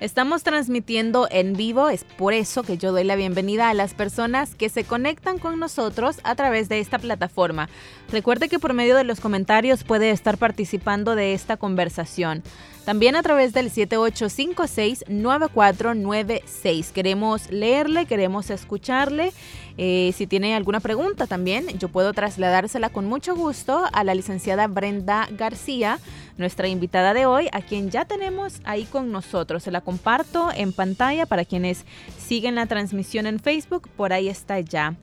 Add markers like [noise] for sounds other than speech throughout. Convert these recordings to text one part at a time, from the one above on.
Estamos transmitiendo en vivo, es por eso que yo doy la bienvenida a las personas que se conectan con nosotros a través de esta plataforma. Recuerde que por medio de los comentarios puede estar participando de esta conversación. También a través del 7856-9496. Queremos leerle, queremos escucharle. Eh, si tiene alguna pregunta también, yo puedo trasladársela con mucho gusto a la licenciada Brenda García, nuestra invitada de hoy, a quien ya tenemos ahí con nosotros. Se la comparto en pantalla para quienes siguen la transmisión en Facebook. Por ahí está ya.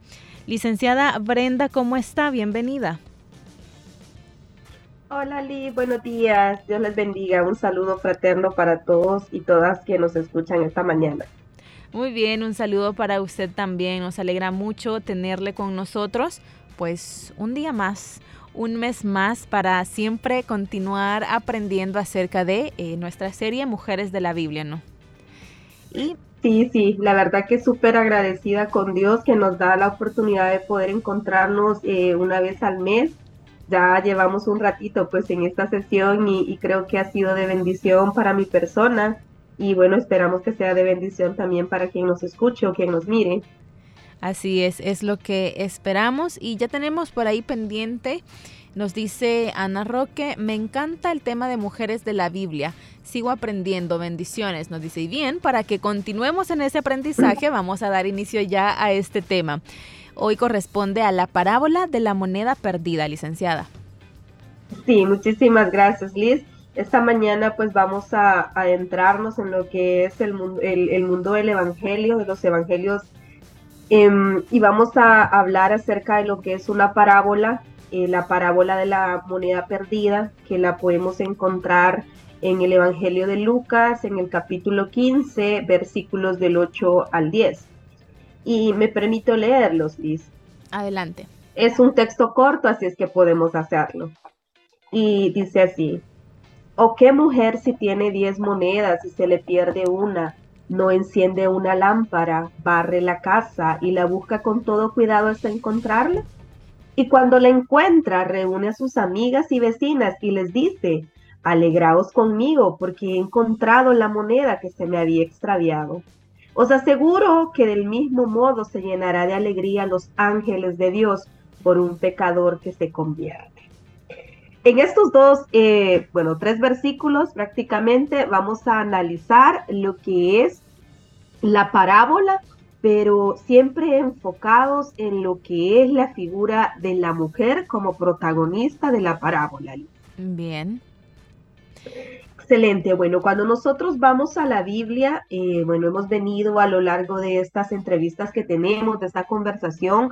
Licenciada Brenda, ¿cómo está? Bienvenida. Hola Lee, buenos días. Dios les bendiga. Un saludo fraterno para todos y todas que nos escuchan esta mañana. Muy bien, un saludo para usted también. Nos alegra mucho tenerle con nosotros. Pues un día más, un mes más para siempre continuar aprendiendo acerca de eh, nuestra serie Mujeres de la Biblia, ¿no? Y Sí, sí, la verdad que súper agradecida con Dios que nos da la oportunidad de poder encontrarnos eh, una vez al mes ya llevamos un ratito pues en esta sesión y, creo que ha sido de bendición para mi persona y bueno, esperamos que sea de bendición también para quien nos escuche o quien nos mire. Así es, es lo que esperamos y ya tenemos por ahí pendiente, nos dice Ana Roque, me encanta el tema de mujeres de la Biblia, sigo aprendiendo, bendiciones, nos dice, y bien, para que continuemos en ese aprendizaje vamos a dar inicio ya a este tema. Hoy corresponde a la parábola de la moneda perdida, licenciada. Sí, muchísimas gracias, Liz. Esta mañana pues vamos a adentrarnos en lo que es el, el, mundo del Evangelio, de los Evangelios, em, y vamos a hablar acerca de lo que es una parábola, eh, la parábola de la moneda perdida, que la podemos encontrar en el Evangelio de Lucas, en el capítulo 15, versículos del 8 al 10 y me permito leerlos, Liz. Adelante. Es un texto corto, así es que podemos hacerlo. Y dice así, ¿o qué mujer si tiene diez monedas y se le pierde una, no enciende una lámpara, barre la casa y la busca con todo cuidado hasta encontrarla? Y cuando la encuentra, reúne a sus amigas y vecinas y les dice, alegraos conmigo porque he encontrado la moneda que se me había extraviado. Os aseguro que del mismo modo se llenará de alegría los ángeles de Dios por un pecador que se convierte. En estos dos, eh, bueno, tres versículos prácticamente vamos a analizar lo que es la parábola, pero siempre enfocados en lo que es la figura de la mujer como protagonista de la parábola. Bien. Excelente. Bueno, cuando nosotros vamos a la Biblia, eh, bueno, hemos venido a lo largo de estas entrevistas que tenemos, de esta conversación,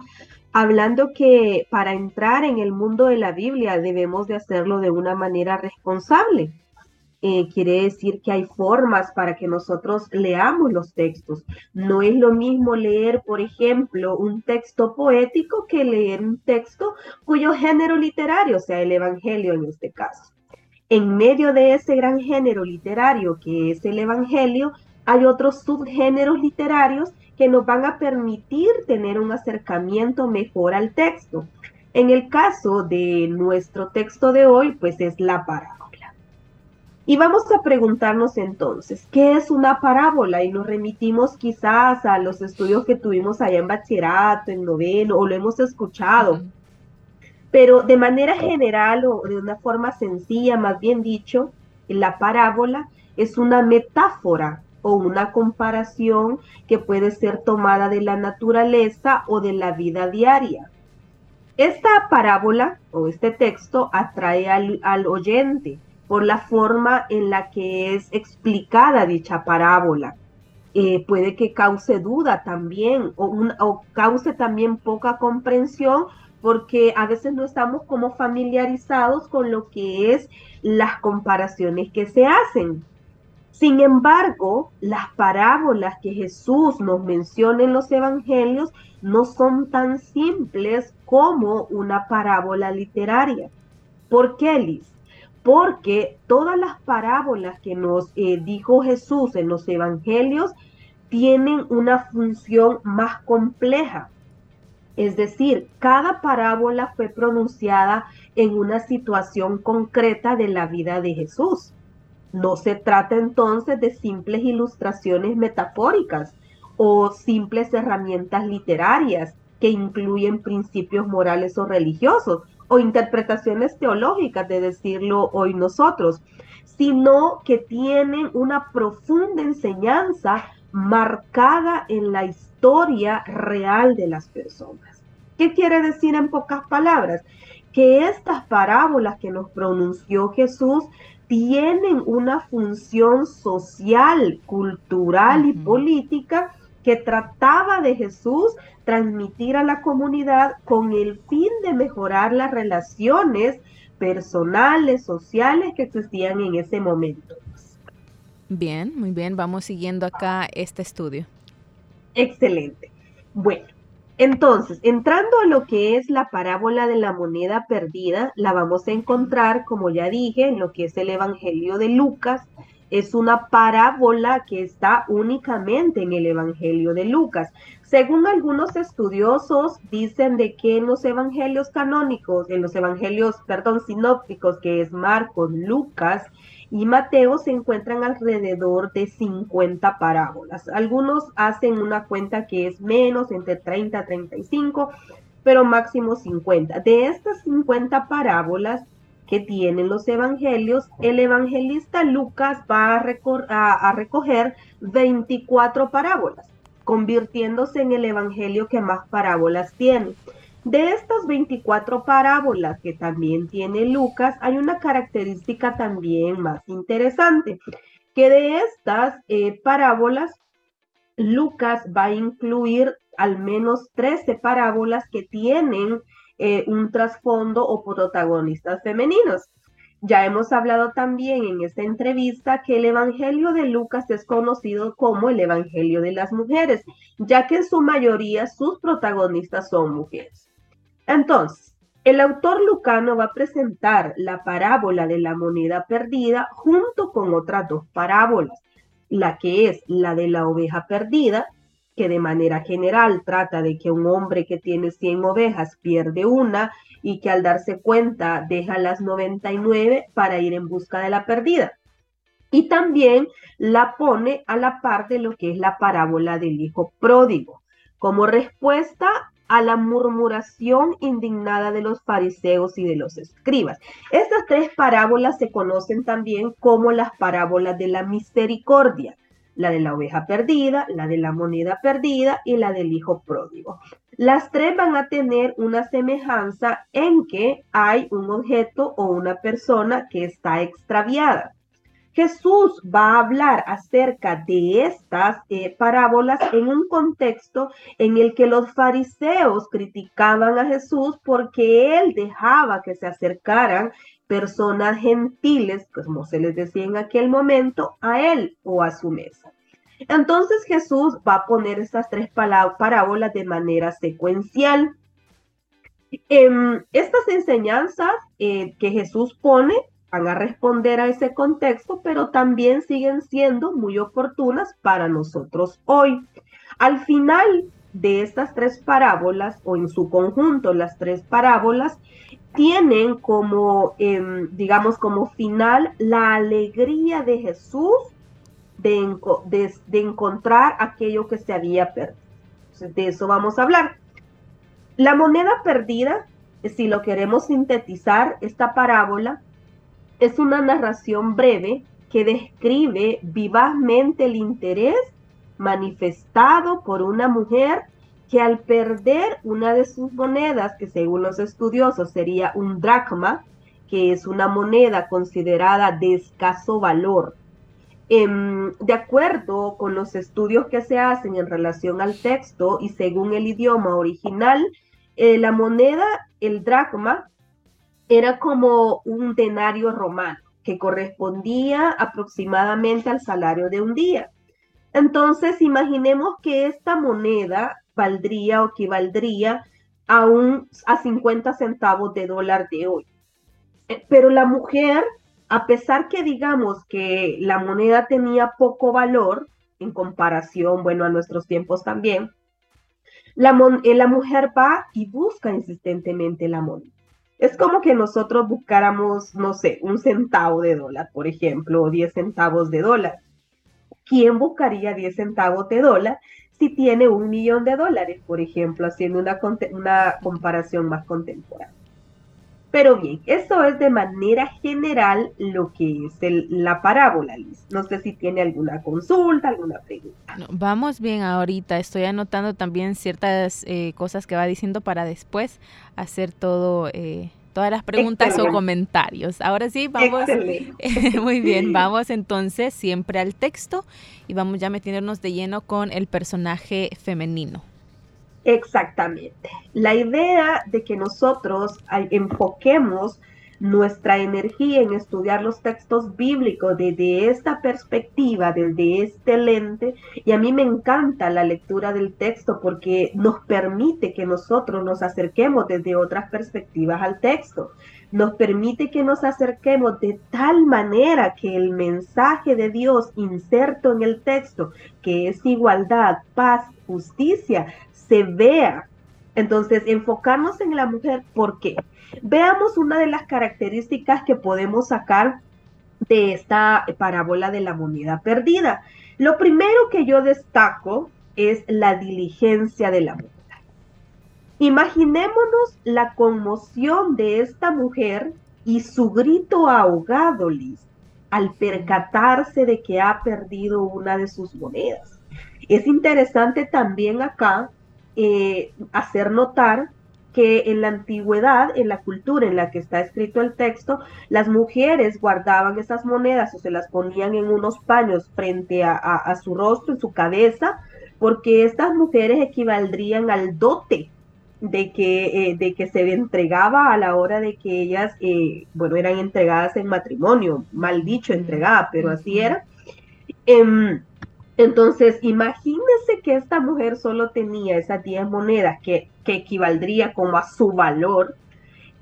hablando que para entrar en el mundo de la Biblia debemos de hacerlo de una manera responsable. Eh, quiere decir que hay formas para que nosotros leamos los textos. No es lo mismo leer, por ejemplo, un texto poético que leer un texto cuyo género literario sea el Evangelio en este caso. En medio de ese gran género literario que es el Evangelio, hay otros subgéneros literarios que nos van a permitir tener un acercamiento mejor al texto. En el caso de nuestro texto de hoy, pues es la parábola. Y vamos a preguntarnos entonces, ¿qué es una parábola? Y nos remitimos quizás a los estudios que tuvimos allá en bachillerato, en noveno, o lo hemos escuchado. Pero de manera general o de una forma sencilla, más bien dicho, la parábola es una metáfora o una comparación que puede ser tomada de la naturaleza o de la vida diaria. Esta parábola o este texto atrae al, oyente por la forma en la que es explicada dicha parábola. Eh, puede que cause duda también o, o cause también poca comprensión porque a veces no estamos como familiarizados con lo que es las comparaciones que se hacen. Sin embargo, las parábolas que Jesús nos menciona en los evangelios no son tan simples como una parábola literaria. ¿Por qué, Liz? porque todas las parábolas que nos eh, dijo Jesús en los evangelios tienen una función más compleja. Es decir, cada parábola fue pronunciada en una situación concreta de la vida de Jesús. No se trata entonces de simples ilustraciones metafóricas o simples herramientas literarias que incluyen principios morales o religiosos o interpretaciones teológicas de decirlo hoy nosotros, sino que tienen una profunda enseñanza marcada en la historia real de las personas. ¿Qué quiere decir en pocas palabras? Que estas parábolas que nos pronunció Jesús tienen una función social, cultural y política que trataba de Jesús transmitir a la comunidad con el fin de mejorar las relaciones personales, sociales que existían en ese momento. Bien, muy bien, vamos siguiendo acá este estudio. Excelente. Bueno, entonces, entrando a lo que es la parábola de la moneda perdida, la vamos a encontrar, como ya dije, en lo que es el Evangelio de Lucas, es una parábola que está únicamente en el Evangelio de Lucas. Según algunos estudiosos, dicen de que en los evangelios canónicos, en los evangelios, perdón, sinópticos, que es Marcos, Lucas y Mateo, se encuentran alrededor de 50 parábolas. Algunos hacen una cuenta que es menos, entre 30 a 35, pero máximo 50. De estas 50 parábolas, que tienen los evangelios, el evangelista Lucas va a, recoger 24 parábolas, convirtiéndose en el evangelio que más parábolas tiene. De estas 24 parábolas que también tiene Lucas, hay una característica también más interesante, que de estas eh, parábolas, Lucas va a incluir al menos 13 parábolas que tienen eh, un trasfondo o protagonistas femeninos. Ya hemos hablado también en esta entrevista que el Evangelio de Lucas es conocido como el Evangelio de las mujeres, ya que en su mayoría sus protagonistas son mujeres. Entonces, el autor lucano va a presentar la parábola de la moneda perdida junto con otras dos parábolas, la que es la de la oveja perdida que de manera general trata de que un hombre que tiene 100 ovejas pierde una y que al darse cuenta deja las 99 para ir en busca de la perdida. Y también la pone a la par de lo que es la parábola del hijo pródigo, como respuesta a la murmuración indignada de los fariseos y de los escribas. Estas tres parábolas se conocen también como las parábolas de la misericordia la de la oveja perdida, la de la moneda perdida y la del hijo pródigo. Las tres van a tener una semejanza en que hay un objeto o una persona que está extraviada. Jesús va a hablar acerca de estas eh, parábolas en un contexto en el que los fariseos criticaban a Jesús porque él dejaba que se acercaran personas gentiles, pues, como se les decía en aquel momento, a él o a su mesa. Entonces Jesús va a poner estas tres parábolas de manera secuencial. Em, estas enseñanzas eh, que Jesús pone van a responder a ese contexto, pero también siguen siendo muy oportunas para nosotros hoy. Al final de estas tres parábolas, o en su conjunto las tres parábolas, tienen como, em, digamos, como final la alegría de Jesús de, de, encontrar aquello que se había perdido. de eso vamos a hablar. La moneda perdida, si lo queremos sintetizar, esta parábola es una narración breve que describe vivazmente el interés manifestado por una mujer que al perder una de sus monedas, que según los estudiosos sería un dracma, que es una moneda considerada de escaso valor. Em, de acuerdo con los estudios que se hacen en relación al texto y según el idioma original, eh, la moneda, el dracma, era como un denario romano que correspondía aproximadamente al salario de un día. Entonces, imaginemos que esta moneda valdría o equivaldría a, un, a 50 centavos de dólar de hoy. Eh, pero la mujer a pesar que digamos que la moneda tenía poco valor en comparación, bueno, a nuestros tiempos también, la, eh, la mujer va y busca insistentemente la moneda. Es como que nosotros buscáramos, no sé, un centavo de dólar, por ejemplo, o 10 centavos de dólar. ¿Quién buscaría 10 centavos de dólar si tiene un millón de dólares, por ejemplo, haciendo una, una comparación más contemporánea? Pero bien, eso es de manera general lo que es la parábola, Liz. No sé si tiene alguna consulta, alguna pregunta. vamos bien ahorita. Estoy anotando también ciertas eh, cosas que va diciendo para después hacer todo, eh, todas las preguntas o comentarios. Ahora sí, vamos. [laughs] muy bien, vamos entonces siempre al texto y vamos ya metiéndonos de lleno con el personaje femenino. Exactamente. La idea de que nosotros enfoquemos nuestra energía en estudiar los textos bíblicos desde esta perspectiva, desde este lente, y a mí me encanta la lectura del texto porque nos permite que nosotros nos acerquemos desde otras perspectivas al texto, nos permite que nos acerquemos de tal manera que el mensaje de Dios inserto en el texto, que es igualdad, paz, justicia, se vea. Entonces, enfocarnos en la mujer, ¿por qué? Veamos una de las características que podemos sacar de esta parábola de la moneda perdida. Lo primero que yo destaco es la diligencia de la mujer. Imaginémonos la conmoción de esta mujer y su grito ahogado, Liz, al percatarse de que ha perdido una de sus monedas. Es interesante también acá eh, hacer notar que en la antigüedad, en la cultura en la que está escrito el texto, las mujeres guardaban esas monedas o se las ponían en unos paños frente a, su rostro, en su cabeza, porque estas mujeres equivaldrían al dote de que, eh, de que se entregaba a la hora de que ellas, eh, bueno, eran entregadas en matrimonio, mal dicho, entregada, pero así era. Em, entonces, imagínense que esta mujer solo tenía esas 10 monedas que, equivaldría como a su valor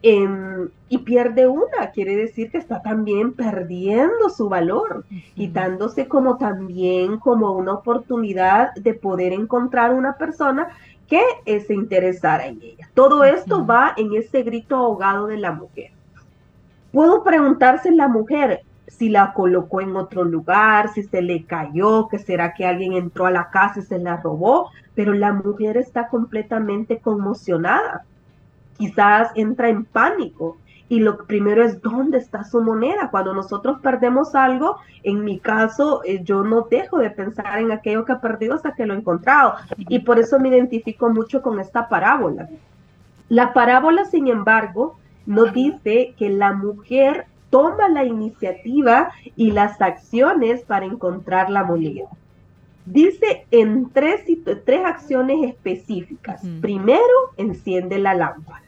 em, y pierde una, quiere decir que está también perdiendo su valor, quitándose como también como una oportunidad de poder encontrar una persona que se interesara en ella. Todo esto va en ese grito ahogado de la mujer. Puedo preguntarse la mujer, si la colocó en otro lugar, si se le cayó, que será que alguien entró a la casa y se la robó, pero la mujer está completamente conmocionada. Quizás entra en pánico y lo primero es dónde está su moneda. Cuando nosotros perdemos algo, en mi caso, eh, yo no dejo de pensar en aquello que he perdido hasta que lo he encontrado. Y por eso me identifico mucho con esta parábola. La parábola, sin embargo, nos dice que la mujer toma la iniciativa y las acciones para encontrar la moneda. Dice en tres, tres acciones específicas. Primero, enciende la lámpara.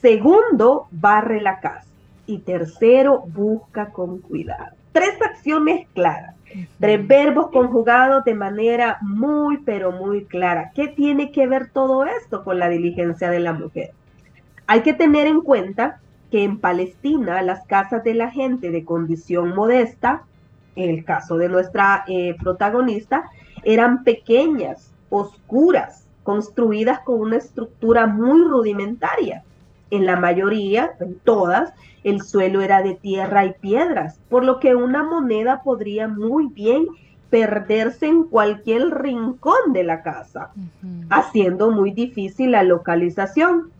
Segundo, barre la casa. Y tercero, busca con cuidado. Tres acciones claras. Tres verbos conjugados de manera muy, pero muy clara. ¿Qué tiene que ver todo esto con la diligencia de la mujer? Hay que tener en cuenta que en Palestina las casas de la gente de condición modesta, en el caso de nuestra eh, protagonista, eran pequeñas, oscuras, construidas con una estructura muy rudimentaria. En la mayoría, en todas, el suelo era de tierra y piedras, por lo que una moneda podría muy bien perderse en cualquier rincón de la casa, haciendo muy difícil la localización.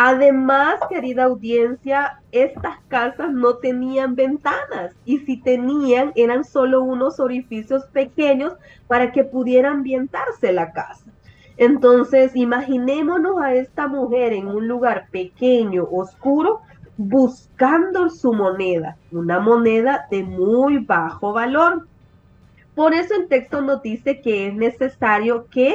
Además, querida audiencia, estas casas no tenían ventanas y si tenían eran solo unos orificios pequeños para que pudiera ambientarse la casa. Entonces, imaginémonos a esta mujer en un lugar pequeño, oscuro, buscando su moneda, una moneda de muy bajo valor. Por eso el texto nos dice que es necesario que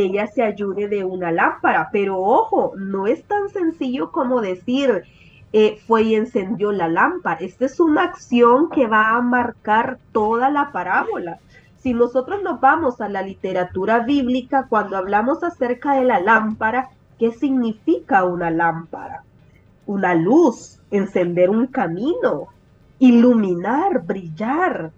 ella se ayude de una lámpara. Pero ojo, no es tan sencillo como decir, eh, fue y encendió la lámpara. Esta es una acción que va a marcar toda la parábola. Si nosotros nos vamos a la literatura bíblica, cuando hablamos acerca de la lámpara, ¿qué significa una lámpara? Una luz, encender un camino. iluminar, brillar.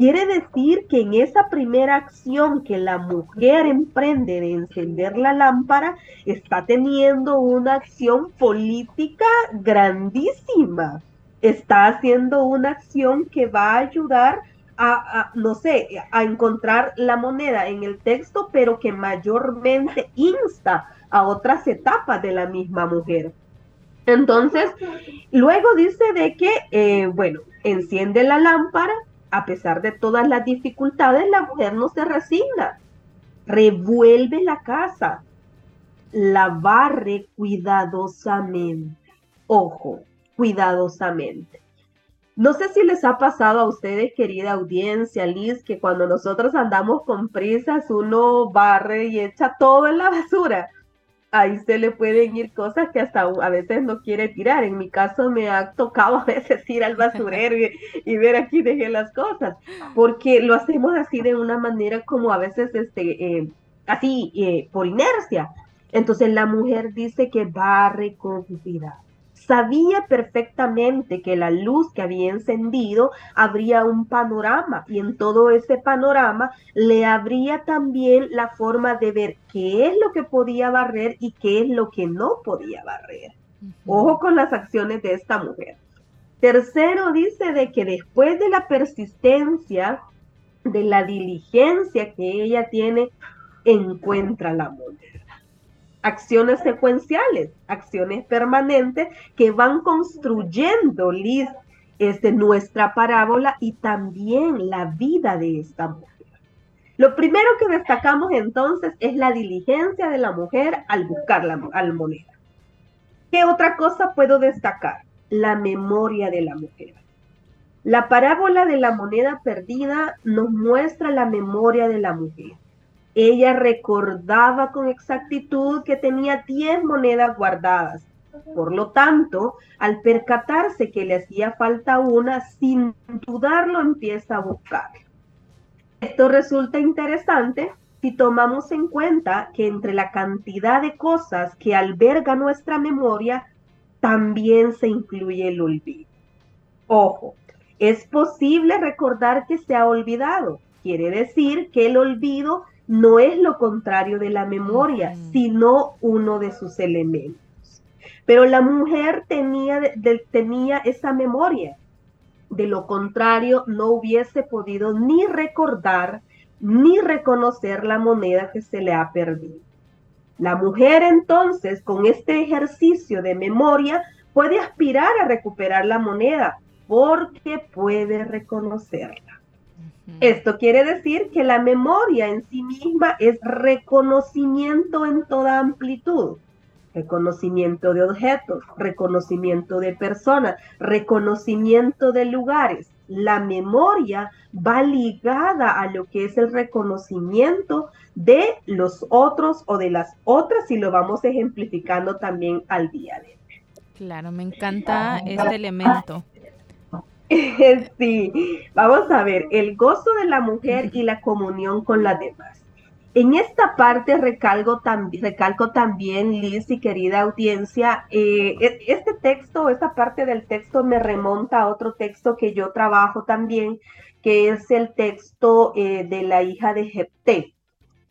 Quiere decir que en esa primera acción que la mujer emprende de encender la lámpara, está teniendo una acción política grandísima. Está haciendo una acción que va a ayudar a, no sé, a encontrar la moneda en el texto, pero que mayormente insta a otras etapas de la misma mujer. Entonces, luego dice de que, eh, bueno, enciende la lámpara, a pesar de todas las dificultades, la mujer no se resigna, revuelve la casa, la barre cuidadosamente. Ojo, cuidadosamente. No sé si les ha pasado a ustedes, querida audiencia, Liz, que cuando nosotros andamos con prisas, uno barre y echa todo en la basura ahí se le pueden ir cosas que hasta a veces no quiere tirar. En mi caso me ha tocado [laughs] a veces ir al basurero y, ver aquí dejé las cosas, porque lo hacemos así de una manera como a veces este, eh, así eh, por inercia. Entonces la mujer dice que barre con cuidado sabía perfectamente que la luz que había encendido habría un panorama y en todo ese panorama le habría también la forma de ver qué es lo que podía barrer y qué es lo que no podía barrer. Ojo con las acciones de esta mujer. Tercero dice de que después de la persistencia, de la diligencia que ella tiene, encuentra la mujer acciones secuenciales, acciones permanentes que van construyendo, Liz, este, nuestra parábola y también la vida de esta mujer. Lo primero que destacamos entonces es la diligencia de la mujer al buscar la moneda. ¿Qué otra cosa puedo destacar? La memoria de la mujer. La parábola de la moneda perdida nos muestra la memoria de la mujer. Ella recordaba con exactitud que tenía 10 monedas guardadas. Por lo tanto, al percatarse que le hacía falta una, sin dudarlo empieza a buscar. Esto resulta interesante si tomamos en cuenta que entre la cantidad de cosas que alberga nuestra memoria, también se incluye el olvido. Ojo, es posible recordar que se ha olvidado. Quiere decir que el olvido no es lo contrario de la memoria, sino uno de sus elementos. Pero la mujer tenía, tenía esa memoria. De lo contrario, no hubiese podido ni recordar ni reconocer la moneda que se le ha perdido. La mujer entonces, con este ejercicio de memoria, puede aspirar a recuperar la moneda porque puede reconocerla. Esto quiere decir que la memoria en sí misma es reconocimiento en toda amplitud. Reconocimiento de objetos, reconocimiento de personas, reconocimiento de lugares. La memoria va ligada a lo que es el reconocimiento de los otros o de las otras y lo vamos ejemplificando también al día de hoy. Claro, me encanta este elemento. [laughs] Sí, vamos a ver, el gozo de la mujer y la comunión con las demás. En esta parte recalco, recalco también, Liz y querida audiencia, eh, e, este texto, esta parte del texto me remonta a otro texto que yo trabajo también, que es el texto eh, de la hija de Jepté.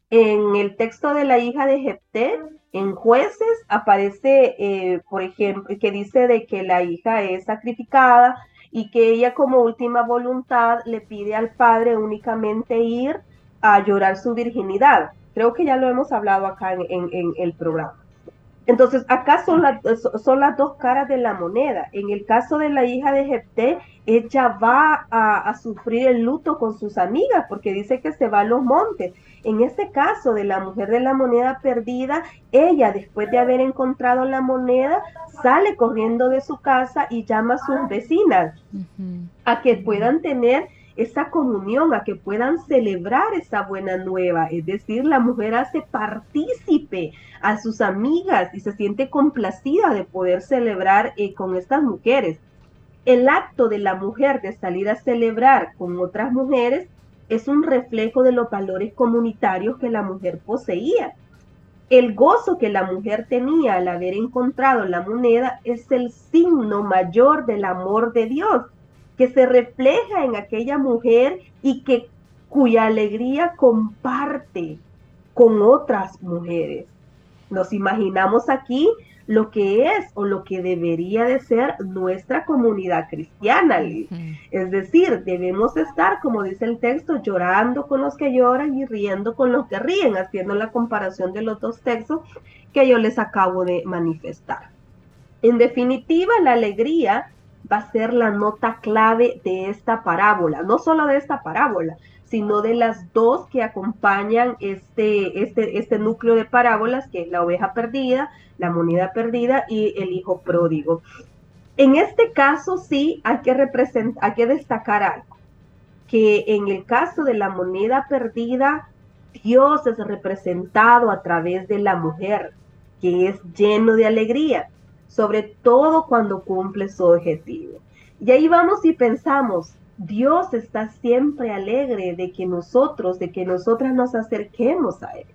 En el texto de la hija de Jepté, en jueces, aparece, eh, por ejemplo, que dice de que la hija es sacrificada y que ella como última voluntad le pide al padre únicamente ir a llorar su virginidad. Creo que ya lo hemos hablado acá en, el programa. Entonces, acá son, son las dos caras de la moneda. En el caso de la hija de Jepté, ella va a, a, sufrir el luto con sus amigas porque dice que se va a los montes. En este caso de la mujer de la moneda perdida, ella después de haber encontrado la moneda, sale corriendo de su casa y llama a sus vecinas a que puedan tener esa comunión, a que puedan celebrar esa buena nueva. Es decir, la mujer hace partícipe a sus amigas y se siente complacida de poder celebrar eh, con estas mujeres. El acto de la mujer de salir a celebrar con otras mujeres es un reflejo de los valores comunitarios que la mujer poseía. El gozo que la mujer tenía al haber encontrado la moneda es el signo mayor del amor de Dios. Que se refleja en aquella mujer y que cuya alegría comparte con otras mujeres. Nos imaginamos aquí lo que es o lo que debería de ser nuestra comunidad cristiana. Es decir, debemos estar, como dice el texto, llorando con los que lloran y riendo con los que ríen, haciendo la comparación de los dos textos que yo les acabo de manifestar. En definitiva, la alegría va a ser la nota clave de esta parábola, no solo de esta parábola, sino de las dos que acompañan este, este, este núcleo de parábolas, que es la oveja perdida, la moneda perdida y el hijo pródigo. En este caso sí hay que, representar, hay que destacar algo, que en el caso de la moneda perdida, Dios es representado a través de la mujer, que es lleno de alegría, sobre todo cuando cumple su objetivo. Y ahí vamos y pensamos, Dios está siempre alegre de que nosotros, de que nosotras nos acerquemos a Él.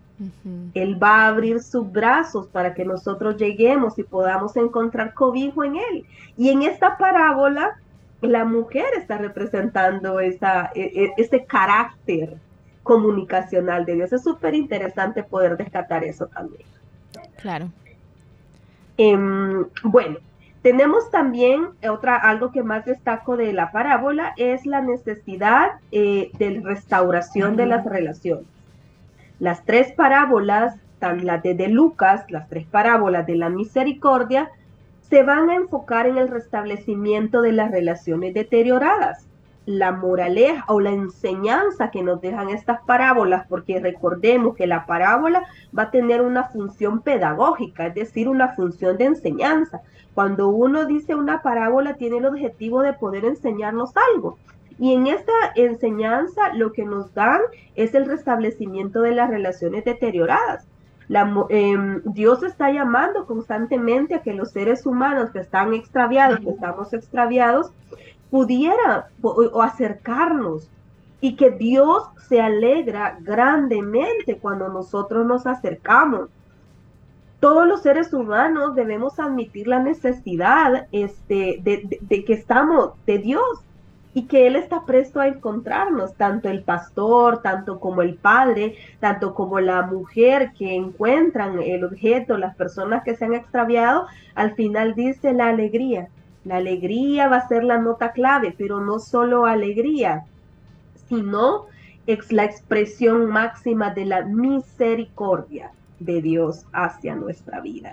Él va a abrir sus brazos para que nosotros lleguemos y podamos encontrar cobijo en Él. Y en esta parábola, la mujer está representando esa, e, e, ese carácter comunicacional de Dios. Es súper interesante poder descartar eso también. Claro. Em, bueno, tenemos también otra, algo que más destaco de la parábola, es la necesidad eh, de restauración de las relaciones. Las tres parábolas, las de, Lucas, las tres parábolas de la misericordia, se van a enfocar en el restablecimiento de las relaciones deterioradas la moraleja o la enseñanza que nos dejan estas parábolas, porque recordemos que la parábola va a tener una función pedagógica, es decir, una función de enseñanza. Cuando uno dice una parábola tiene el objetivo de poder enseñarnos algo. Y en esta enseñanza lo que nos dan es el restablecimiento de las relaciones deterioradas. Em, Dios está llamando constantemente a que los seres humanos que están extraviados, que estamos extraviados, pudiera o, acercarnos y que Dios se alegra grandemente cuando nosotros nos acercamos todos los seres humanos debemos admitir la necesidad este, de, que estamos de Dios y que Él está presto a encontrarnos, tanto el pastor, tanto como el padre, tanto como la mujer que encuentran el objeto, las personas que se han extraviado, al final dice la alegría. La alegría va a ser la nota clave, pero no solo alegría, sino es la expresión máxima de la misericordia de Dios hacia nuestra vida.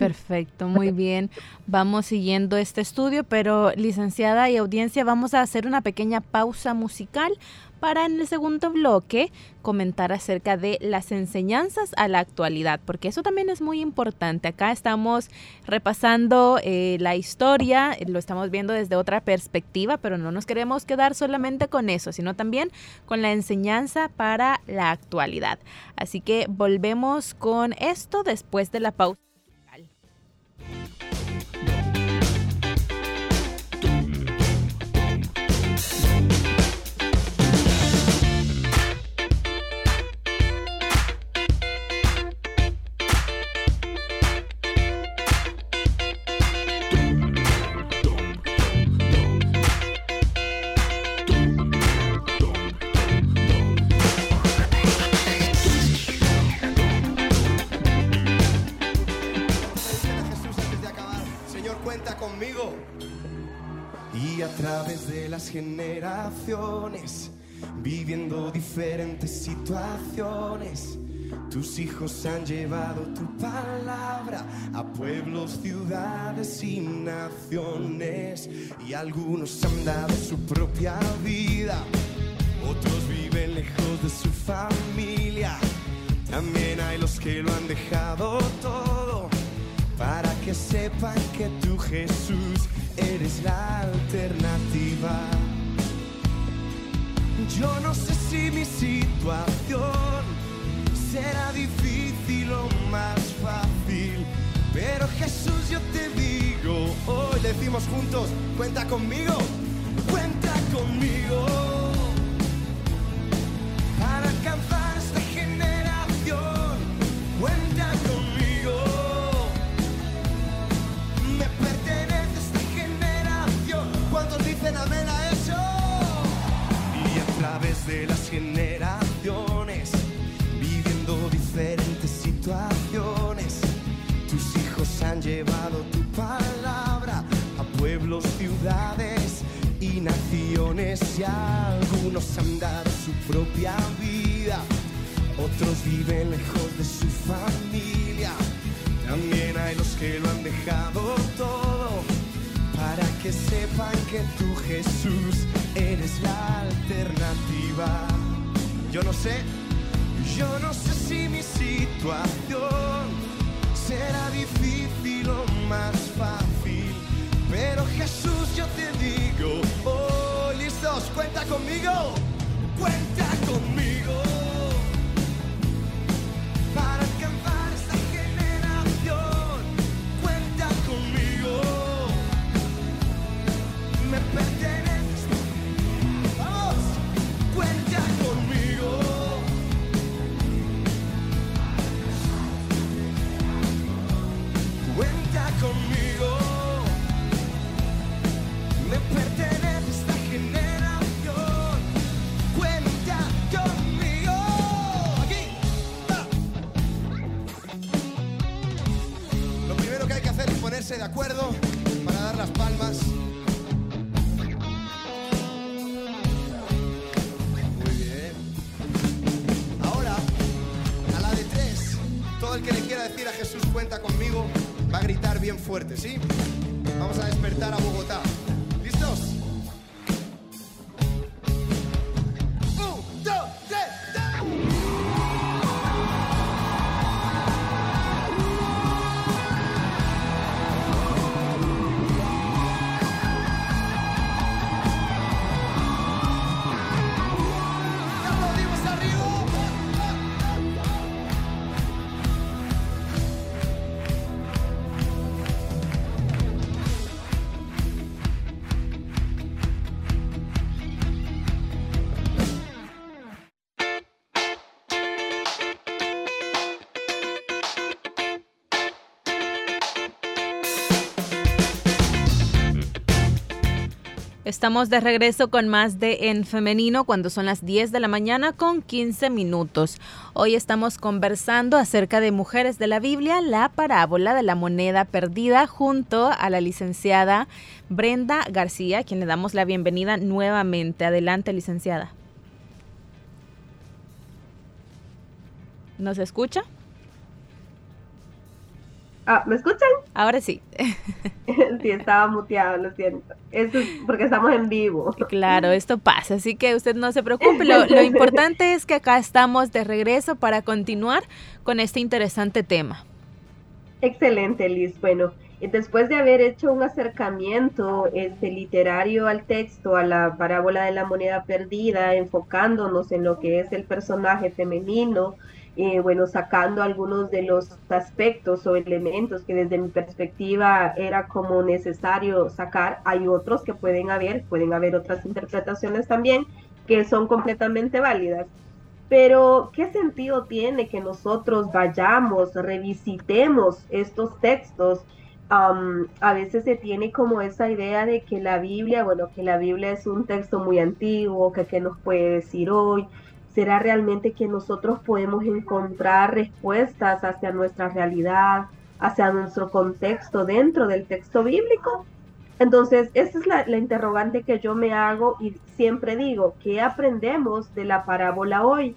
Perfecto, muy bien. Vamos siguiendo este estudio, pero licenciada y audiencia, vamos a hacer una pequeña pausa musical para en el segundo bloque comentar acerca de las enseñanzas a la actualidad, porque eso también es muy importante. Acá estamos repasando eh, la historia, lo estamos viendo desde otra perspectiva, pero no nos queremos quedar solamente con eso, sino también con la enseñanza para la actualidad. Así que volvemos con esto después de la pausa. Generaciones, viviendo diferentes situaciones. Tus hijos han llevado tu palabra a pueblos, ciudades y naciones. Y algunos han dado su propia vida, otros viven lejos de su familia. También hay los que lo han dejado todo para que sepan que tú Jesús eres la alternativa. Yo no sé si mi situación será difícil o más fácil, pero Jesús yo te digo, hoy decimos juntos, cuenta conmigo, cuenta conmigo de las generaciones, viviendo diferentes situaciones. Tus hijos han llevado tu palabra a pueblos, ciudades y naciones y algunos han dado su propia vida, otros viven lejos de su familia. También hay los que lo han dejado todo para que sepan que tú Jesús eres la alternativa. Yo no sé, yo no sé si mi situación será difícil o más fácil, pero Jesús yo te digo, oh, listos, cuenta conmigo, cuenta conmigo. De acuerdo para dar las palmas. Muy bien. Ahora, a la de tres, todo el que le quiera decir a Jesús cuenta conmigo va a gritar bien fuerte, ¿sí? Vamos a despertar a Bogotá. Estamos de regreso con más de En Femenino cuando son las 10 de la mañana con 15 minutos. Hoy estamos conversando acerca de Mujeres de la Biblia, la parábola de la moneda perdida, junto a la licenciada Brenda García, a quien le damos la bienvenida nuevamente. Adelante, licenciada. ¿Nos escucha? Ah, ¿Me escuchan? Ahora sí. [laughs] sí, estaba muteado, lo siento. Eso es porque estamos en vivo. Claro, esto pasa, así que usted no se preocupe. Lo, [laughs] lo importante es que acá estamos de regreso para continuar con este interesante tema. Excelente, Liz. Bueno, después de haber hecho un acercamiento este, literario al texto, a la parábola de la moneda perdida, enfocándonos en lo que es el personaje femenino, eh, bueno, sacando algunos de los aspectos o elementos que desde mi perspectiva era como necesario sacar. Hay otros que pueden haber, pueden haber otras interpretaciones también que son completamente válidas. Pero, ¿qué sentido tiene que nosotros vayamos, revisitemos estos textos? Um, a veces se tiene como esa idea de que la Biblia, bueno, que la Biblia es un texto muy antiguo, que qué nos puede decir hoy. ¿Será realmente que nosotros podemos encontrar respuestas hacia nuestra realidad, hacia nuestro contexto dentro del texto bíblico? Entonces, esa es la, la, interrogante que yo me hago y siempre digo, ¿qué aprendemos de la parábola hoy?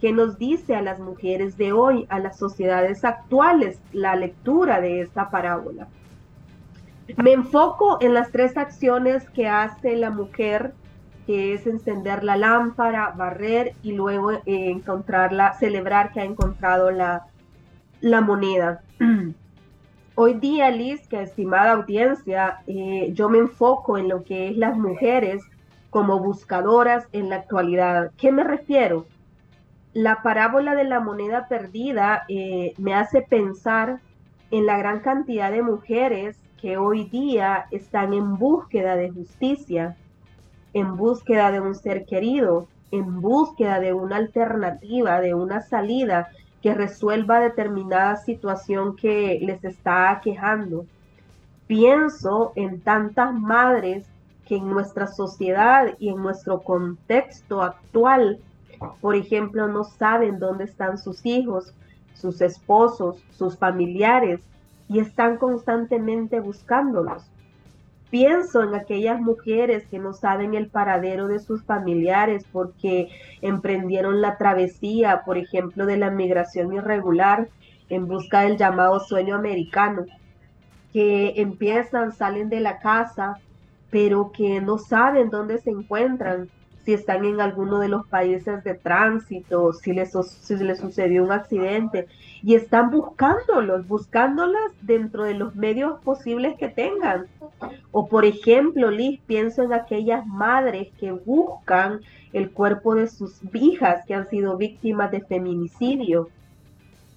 ¿Qué nos dice a las mujeres de hoy, a las sociedades actuales, la lectura de esta parábola? Me enfoco en las tres acciones que hace la mujer, que es encender la lámpara, barrer y luego eh, encontrarla, celebrar que ha encontrado la, la moneda. [clears throat] Hoy día, Liz, que estimada audiencia, eh, yo me enfoco en lo que es las mujeres como buscadoras en la actualidad. ¿Qué me refiero? La parábola de la moneda perdida eh, me hace pensar en la gran cantidad de mujeres que hoy día están en búsqueda de justicia, en búsqueda de un ser querido, en búsqueda de una alternativa, de una salida que resuelva determinada situación que les está aquejando. Pienso en tantas madres que en nuestra sociedad y en nuestro contexto actual, por ejemplo, no saben dónde están sus hijos, sus esposos, sus familiares y están constantemente buscándolos. Pienso en aquellas mujeres que no saben el paradero de sus familiares porque emprendieron la travesía, por ejemplo, de la migración irregular en busca del llamado sueño americano, que empiezan, salen de la casa, pero que no saben dónde se encuentran, si están en alguno de los países de tránsito, si les, si les sucedió un accidente, y están buscándolos, buscándolas dentro de los medios posibles que tengan. O por ejemplo, Liz, pienso en aquellas madres que buscan el cuerpo de sus hijas que han sido víctimas de feminicidio.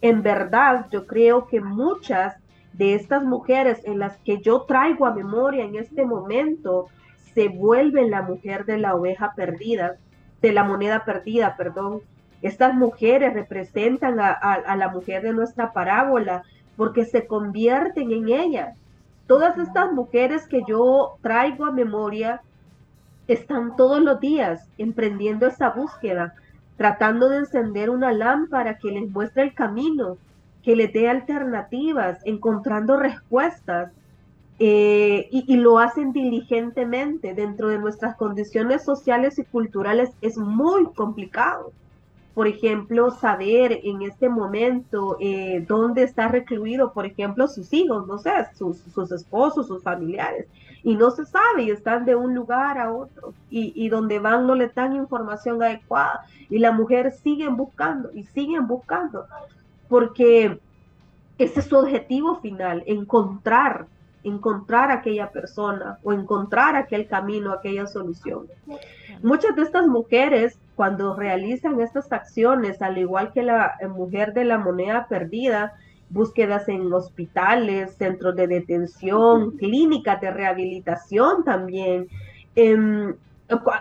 En verdad, yo creo que muchas de estas mujeres en las que yo traigo a memoria en este momento se vuelven la mujer de la oveja perdida, de la moneda perdida, perdón. Estas mujeres representan a, la mujer de nuestra parábola porque se convierten en ella. Todas estas mujeres que yo traigo a memoria están todos los días emprendiendo esa búsqueda, tratando de encender una lámpara que les muestre el camino, que les dé alternativas, encontrando respuestas. Eh, y, lo hacen diligentemente. Dentro de nuestras condiciones sociales y culturales es muy complicado. Por ejemplo, saber en este momento eh, dónde está recluido, por ejemplo, sus hijos, no sé, sus, sus, esposos, sus familiares, y no se sabe y están de un lugar a otro, y, y donde van no le dan información adecuada, y la mujer siguen buscando y siguen buscando, porque ese es su objetivo final, encontrar encontrar aquella persona o encontrar aquel camino, aquella solución. Muchas de estas mujeres, cuando realizan estas acciones, al igual que la mujer de la moneda perdida, búsquedas en hospitales, centros de detención, clínicas de rehabilitación también, em,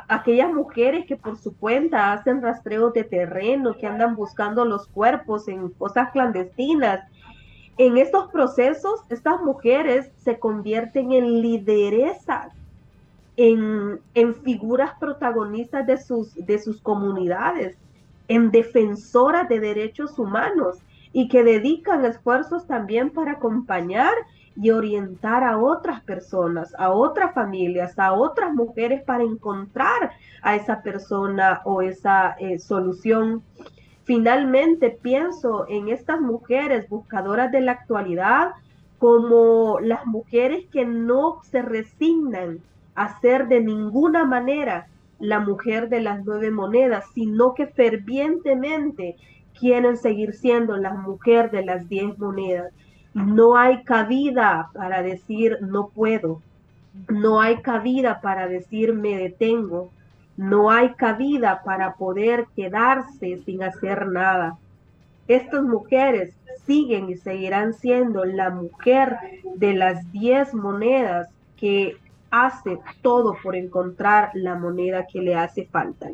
aquellas mujeres que por su cuenta hacen rastreos de terreno, que andan buscando los cuerpos en cosas clandestinas, en estos procesos, estas mujeres se convierten en lideresas, en, figuras protagonistas de sus, de sus comunidades, en defensoras de derechos humanos y que dedican esfuerzos también para acompañar y orientar a otras personas, a otras familias, a otras mujeres para encontrar a esa persona o esa eh, solución Finalmente pienso en estas mujeres buscadoras de la actualidad como las mujeres que no se resignan a ser de ninguna manera la mujer de las nueve monedas, sino que fervientemente quieren seguir siendo la mujer de las diez monedas. No hay cabida para decir no puedo, no hay cabida para decir me detengo, no hay cabida para poder quedarse sin hacer nada. Estas mujeres siguen y seguirán siendo la mujer de las diez monedas que hace todo por encontrar la moneda que le hace falta.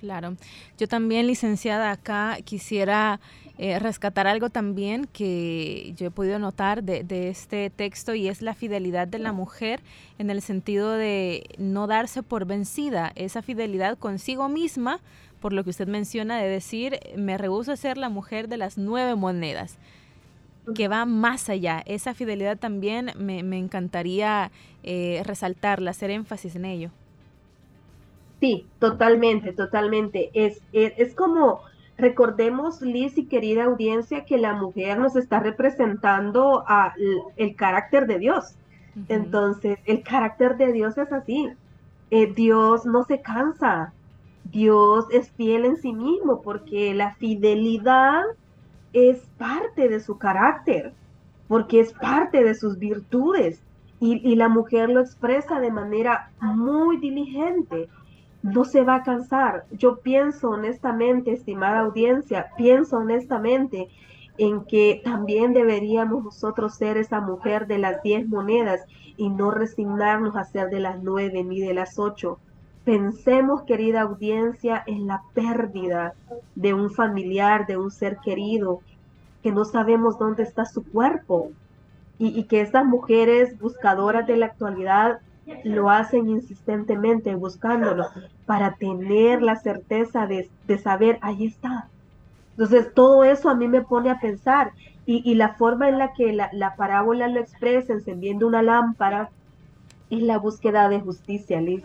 Claro. Yo también, licenciada, acá quisiera eh, rescatar algo también que yo he podido notar de, este texto y es la fidelidad de la mujer en el sentido de no darse por vencida, esa fidelidad consigo misma, por lo que usted menciona de decir, me rehúso a ser la mujer de las nueve monedas que va más allá. Esa fidelidad también me, encantaría eh, resaltarla, hacer énfasis en ello. Sí, totalmente, totalmente. Es, es como Recordemos, Liz y querida audiencia, que la mujer nos está representando a el carácter de Dios. Entonces, el carácter de Dios es así. Eh, Dios no se cansa. Dios es fiel en sí mismo porque la fidelidad es parte de su carácter, porque es parte de sus virtudes. Y, y la mujer lo expresa de manera muy diligente no se va a cansar. Yo pienso honestamente, estimada audiencia, pienso honestamente en que también deberíamos nosotros ser esa mujer de las diez monedas y no resignarnos a ser de las nueve ni de las ocho. Pensemos, querida audiencia, en la pérdida de un familiar, de un ser querido, que no sabemos dónde está su cuerpo y, que estas mujeres buscadoras de la actualidad lo hacen insistentemente buscándolo para tener la certeza de, saber, ahí está. Entonces, todo eso a mí me pone a pensar y, la forma en la que la, parábola lo expresa, encendiendo una lámpara es la búsqueda de justicia, Liz.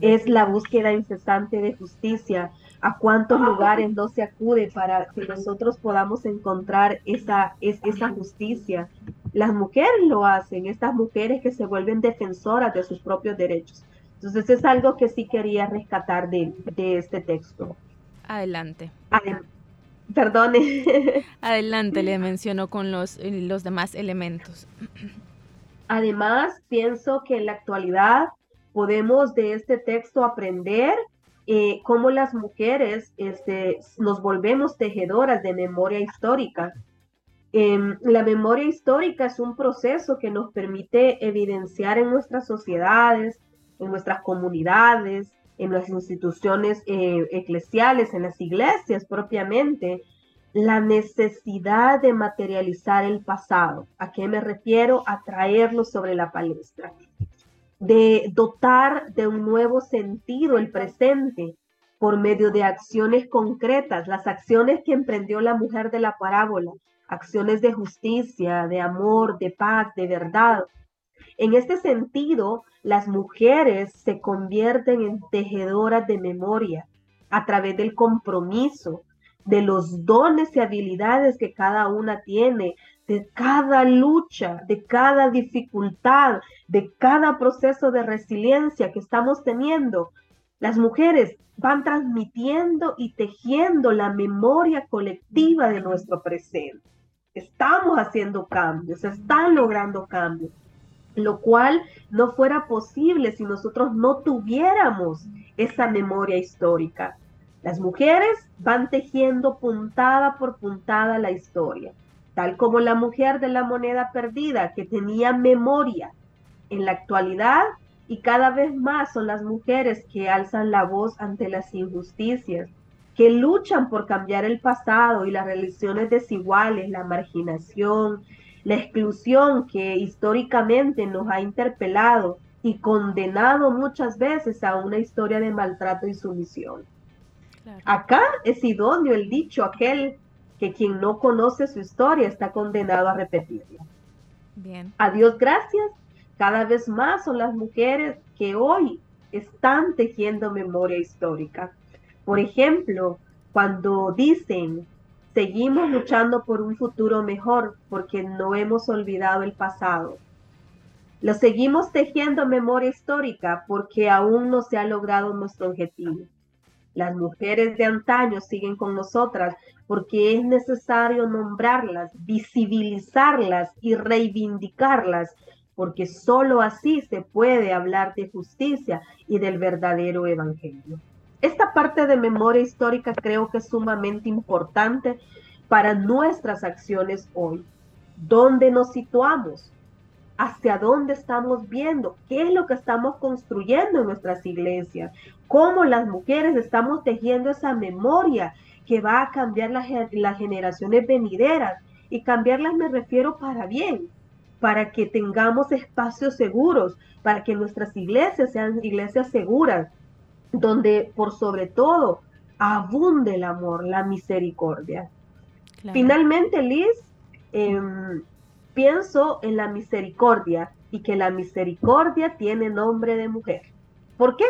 Es la búsqueda incesante de justicia. ¿A cuántos lugares no se acude para que nosotros podamos encontrar esa, esa justicia? Las mujeres lo hacen, estas mujeres que se vuelven defensoras de sus propios derechos. Entonces es algo que sí quería rescatar de, este texto. Adelante. perdone. [laughs] Adelante, le mencionó con los, los demás elementos. Además, pienso que en la actualidad podemos de este texto aprender eh, cómo las mujeres este, nos volvemos tejedoras de memoria histórica. Em, la memoria histórica es un proceso que nos permite evidenciar en nuestras sociedades, en nuestras comunidades, en las instituciones eh, eclesiales, en las iglesias propiamente, la necesidad de materializar el pasado. ¿A qué me refiero? A traerlo sobre la palestra. De dotar de un nuevo sentido el presente por medio de acciones concretas, las acciones que emprendió la mujer de la parábola, acciones de justicia, de amor, de paz, de verdad. En este sentido, las mujeres se convierten en tejedoras de memoria a través del compromiso, de los dones y habilidades que cada una tiene, de cada lucha, de cada dificultad, de cada proceso de resiliencia que estamos teniendo. Las mujeres van transmitiendo y tejiendo la memoria colectiva de nuestro presente. Estamos haciendo cambios, están logrando cambios, lo cual no fuera posible si nosotros no tuviéramos esa memoria histórica. Las mujeres van tejiendo puntada por puntada la historia, tal como la mujer de la moneda perdida que tenía memoria. En la actualidad, y cada vez más son las mujeres que alzan la voz ante las injusticias, que luchan por cambiar el pasado y las relaciones desiguales, la marginación, la exclusión que históricamente nos ha interpelado y condenado muchas veces a una historia de maltrato y sumisión. Acá es idóneo el dicho aquel que quien no conoce su historia está condenado a repetirla. Bien. A Dios gracias, cada vez más son las mujeres que hoy están tejiendo memoria histórica. Por ejemplo, cuando dicen, seguimos luchando por un futuro mejor porque no hemos olvidado el pasado. Lo seguimos tejiendo memoria histórica porque aún no se ha logrado nuestro objetivo. Las mujeres de antaño siguen con nosotras porque es necesario nombrarlas, visibilizarlas y reivindicarlas, porque sólo así se puede hablar de justicia y del verdadero evangelio. Esta parte de memoria histórica creo que es sumamente importante para nuestras acciones hoy. ¿Dónde nos situamos? hacia dónde estamos viendo, qué es lo que estamos construyendo en nuestras iglesias, cómo las mujeres estamos tejiendo esa memoria que va a cambiar las, las generaciones venideras. Y cambiarlas me refiero para bien, para que tengamos espacios seguros, para que nuestras iglesias sean iglesias seguras, donde por sobre todo abunde el amor, la misericordia. Finalmente, Liz, em, pienso en la misericordia y que la misericordia tiene nombre de mujer. ¿Por qué?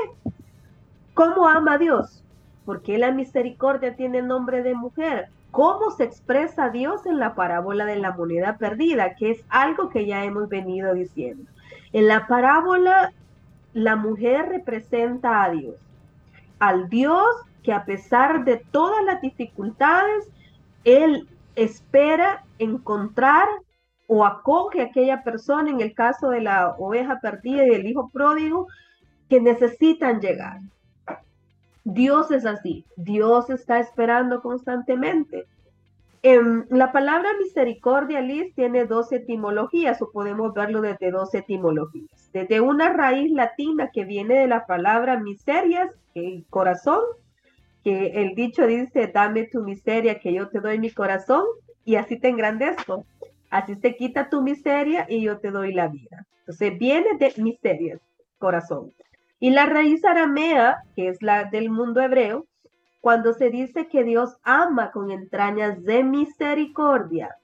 ¿Cómo ama Dios? ¿Por qué la misericordia tiene nombre de mujer? ¿Cómo se expresa Dios en la parábola de la moneda perdida? Que es algo que ya hemos venido diciendo. En la parábola, la mujer representa a Dios. Al Dios que a pesar de todas las dificultades, Él espera encontrar o acoge a aquella persona, en el caso de la oveja perdida y del hijo pródigo, que necesitan llegar. Dios es así, Dios está esperando constantemente. En la palabra misericordia, Liz, tiene dos etimologías, o podemos verlo desde dos etimologías. Desde una raíz latina que viene de la palabra miserias, el corazón, que el dicho dice, dame tu miseria, que yo te doy mi corazón, y así te engrandezco. Así se quita tu miseria y yo te doy la vida. Entonces viene de miserias, corazón. Y la raíz aramea, que es la del mundo hebreo, cuando se dice que Dios ama con entrañas de misericordia,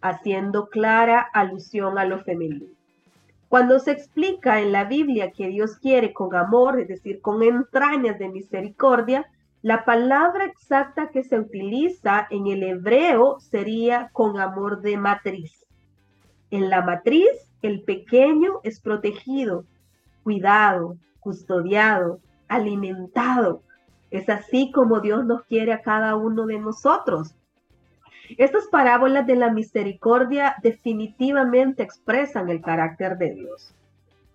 haciendo clara alusión a lo femenino. Cuando se explica en la Biblia que Dios quiere con amor, es decir, con entrañas de misericordia, la palabra exacta que se utiliza en el hebreo sería con amor de matriz. En la matriz, el pequeño es protegido, cuidado, custodiado, alimentado. Es así como Dios nos quiere a cada uno de nosotros. Estas parábolas de la misericordia definitivamente expresan el carácter de Dios.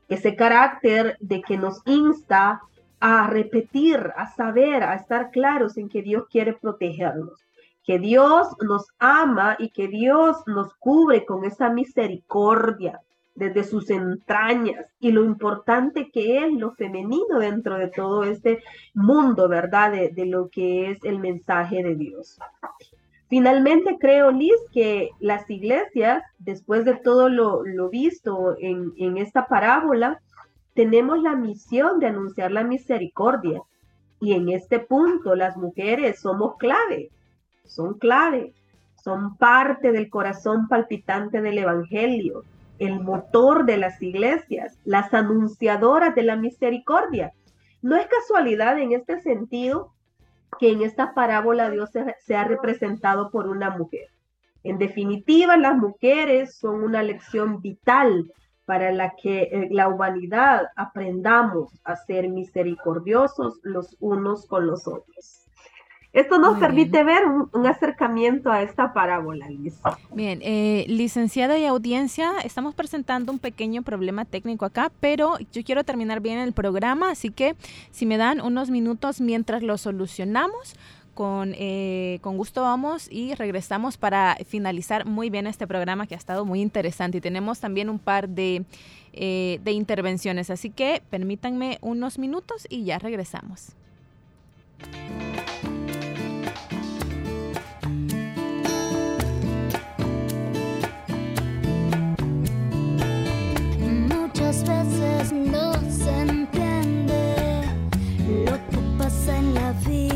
Ese carácter de que nos insta a repetir, a saber, a estar claros en que Dios quiere protegernos, que Dios nos ama y que Dios nos cubre con esa misericordia desde sus entrañas y lo importante que es lo femenino dentro de todo este mundo, ¿verdad? De, lo que es el mensaje de Dios. Finalmente creo, Liz, que las iglesias, después de todo lo, visto en, esta parábola, tenemos la misión de anunciar la misericordia. Y en este punto las mujeres somos clave, son clave, son parte del corazón palpitante del Evangelio, el motor de las iglesias, las anunciadoras de la misericordia. No es casualidad en este sentido que en esta parábola Dios se, ha representado por una mujer. En definitiva, las mujeres son una lección vital para la que eh, la humanidad aprendamos a ser misericordiosos los unos con los otros. Esto nos permite ver un, acercamiento a esta parábola, Liz. Bien, eh, licenciada y audiencia, estamos presentando un pequeño problema técnico acá, pero yo quiero terminar bien el programa, así que si me dan unos minutos mientras lo solucionamos, con, eh, con, gusto vamos y regresamos para finalizar muy bien este programa que ha estado muy interesante y tenemos también un par de, eh, de intervenciones. Así que permítanme unos minutos y ya regresamos. Veces no se entiende lo que pasa en la vida.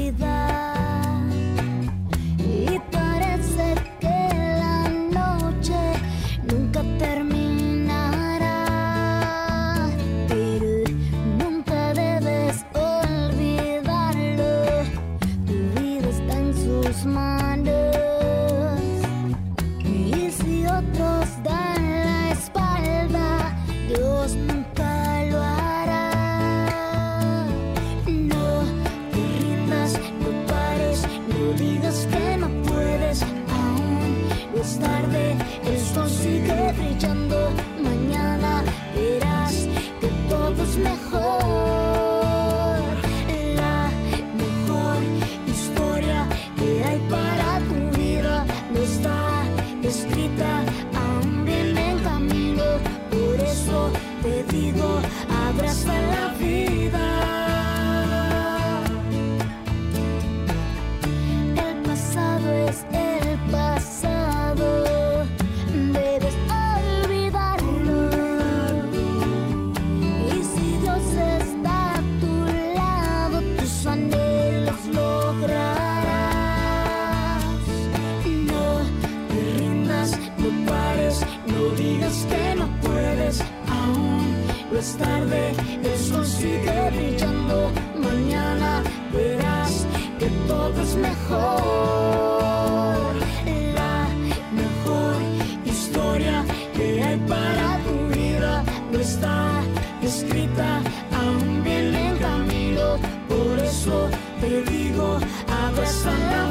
eso te digo, abrázame.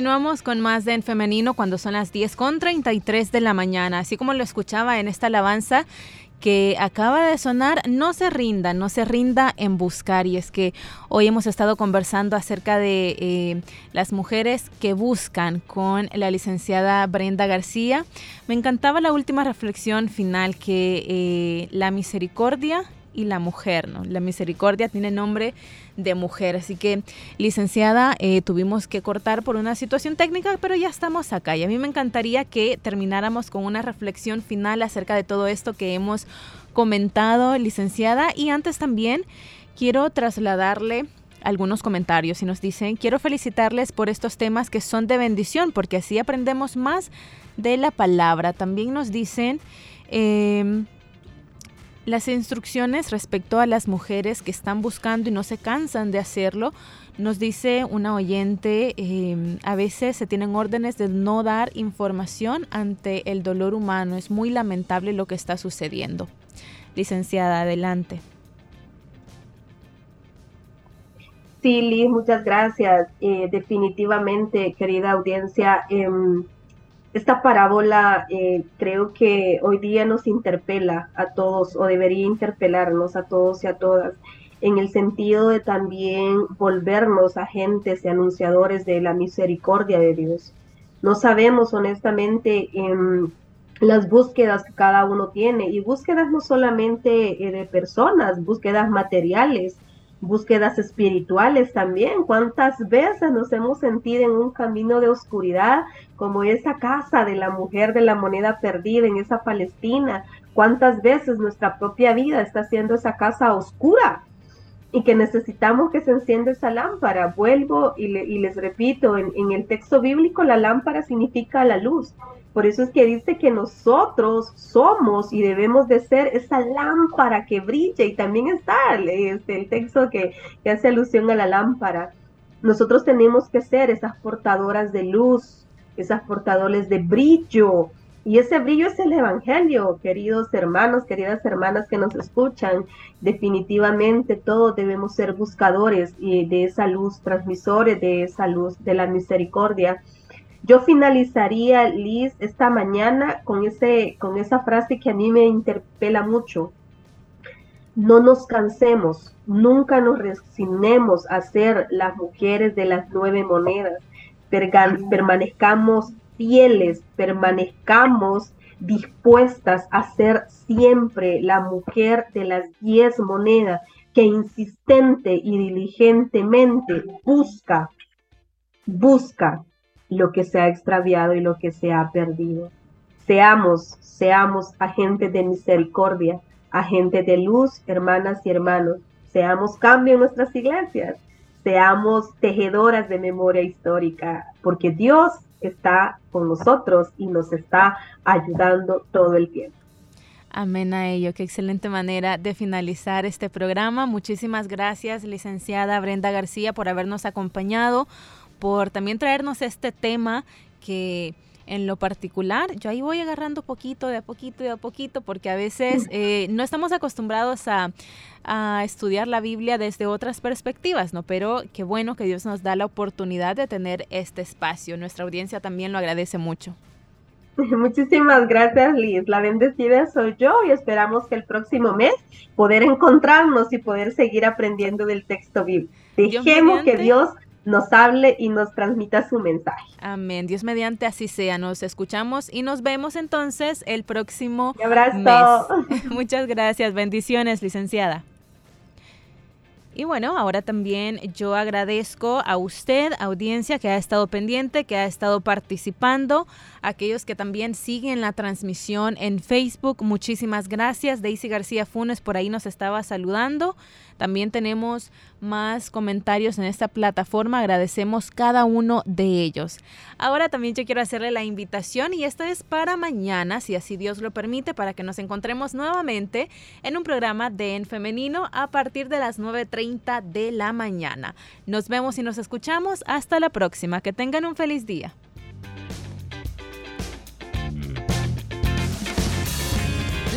Continuamos con más de En Femenino cuando son las 10 con 33 de la mañana. Así como lo escuchaba en esta alabanza, que acaba de sonar, no se rinda, no se rinda en buscar. Y es que hoy hemos estado conversando acerca de eh, las mujeres que buscan con la licenciada Brenda García. Me encantaba la última reflexión final que eh, la misericordia y la mujer, ¿no? La misericordia tiene nombre de mujer, así que licenciada, eh, tuvimos que cortar por una situación técnica, pero ya estamos acá y a mí me encantaría que termináramos con una reflexión final acerca de todo esto que hemos comentado, licenciada, y antes también quiero trasladarle algunos comentarios y nos dicen, quiero felicitarles por estos temas que son de bendición, porque así aprendemos más de la palabra. También nos dicen... Eh, las instrucciones respecto a las mujeres que están buscando y no se cansan de hacerlo, nos dice una oyente, em, a veces se tienen órdenes de no dar información ante el dolor humano. Es muy lamentable lo que está sucediendo. Licenciada, adelante. Sí, Liz, muchas gracias. Eh, definitivamente, querida audiencia, em, esta parábola eh, creo que hoy día nos interpela a todos o debería interpelarnos a todos y a todas en el sentido de también volvernos agentes y anunciadores de la misericordia de Dios. No sabemos honestamente en las búsquedas que cada uno tiene y búsquedas no solamente eh, de personas, búsquedas materiales, búsquedas espirituales también. ¿Cuántas veces nos hemos sentido en un camino de oscuridad como esa casa de la mujer de la moneda perdida en esa Palestina? ¿Cuántas veces nuestra propia vida está siendo esa casa oscura? Y que necesitamos que se encienda esa lámpara. Vuelvo y, les repito, en el texto bíblico la lámpara significa la luz. Por eso es que dice que nosotros somos y debemos de ser esa lámpara que brilla y también está este, el texto que, que hace alusión a la lámpara. Nosotros tenemos que ser esas portadoras de luz, esas portadores de brillo. Y ese brillo es el Evangelio, queridos hermanos, queridas hermanas que nos escuchan. Definitivamente todos debemos ser buscadores de esa luz, transmisores de esa luz, de la misericordia yo finalizaría, Liz, esta mañana con, ese, con esa frase que a mí me interpela mucho. No nos cansemos, nunca nos resignemos a ser las mujeres de las nueve monedas. permanezcamos fieles, permanezcamos dispuestas a ser siempre la mujer de las diez monedas que insistente y diligentemente busca, busca lo que se ha extraviado y lo que se ha perdido. Seamos, seamos agentes de misericordia, agentes de luz, hermanas y hermanos. Seamos cambio en nuestras iglesias. Seamos tejedoras de memoria histórica, porque Dios está con nosotros y nos está ayudando todo el tiempo. Amén a ello. Qué excelente manera de finalizar este programa. Muchísimas gracias, licenciada Brenda García, por habernos acompañado por también traernos este tema que en lo particular, yo ahí voy agarrando poquito, de a poquito, de a poquito, porque a veces eh, no estamos acostumbrados a, a, estudiar la Biblia desde otras perspectivas, ¿no? Pero qué bueno que Dios nos da la oportunidad de tener este espacio. Nuestra audiencia también lo agradece mucho. [laughs] Muchísimas gracias, Liz. La bendecida soy yo y esperamos que el próximo mes poder encontrarnos y poder seguir aprendiendo del texto bíblico. Dejemos que Dios nos hable y nos transmita su mensaje. Amén. Dios mediante así sea. Nos escuchamos y nos vemos entonces el próximo Un abrazo. mes. [laughs] Muchas gracias. Bendiciones, licenciada. Y bueno, ahora también yo agradezco a usted, audiencia, que ha estado pendiente, que ha estado participando, aquellos que también siguen la transmisión en Facebook. Muchísimas gracias. Daisy García Funes por ahí nos estaba saludando. También tenemos más comentarios en esta plataforma. Agradecemos cada uno de ellos. Ahora también yo quiero hacerle la invitación y esto es para mañana, si así Dios lo permite, para que nos encontremos nuevamente en un programa de En Femenino a partir de las 9.30 de la mañana. Nos vemos y nos escuchamos. Hasta la próxima. Que tengan un feliz día.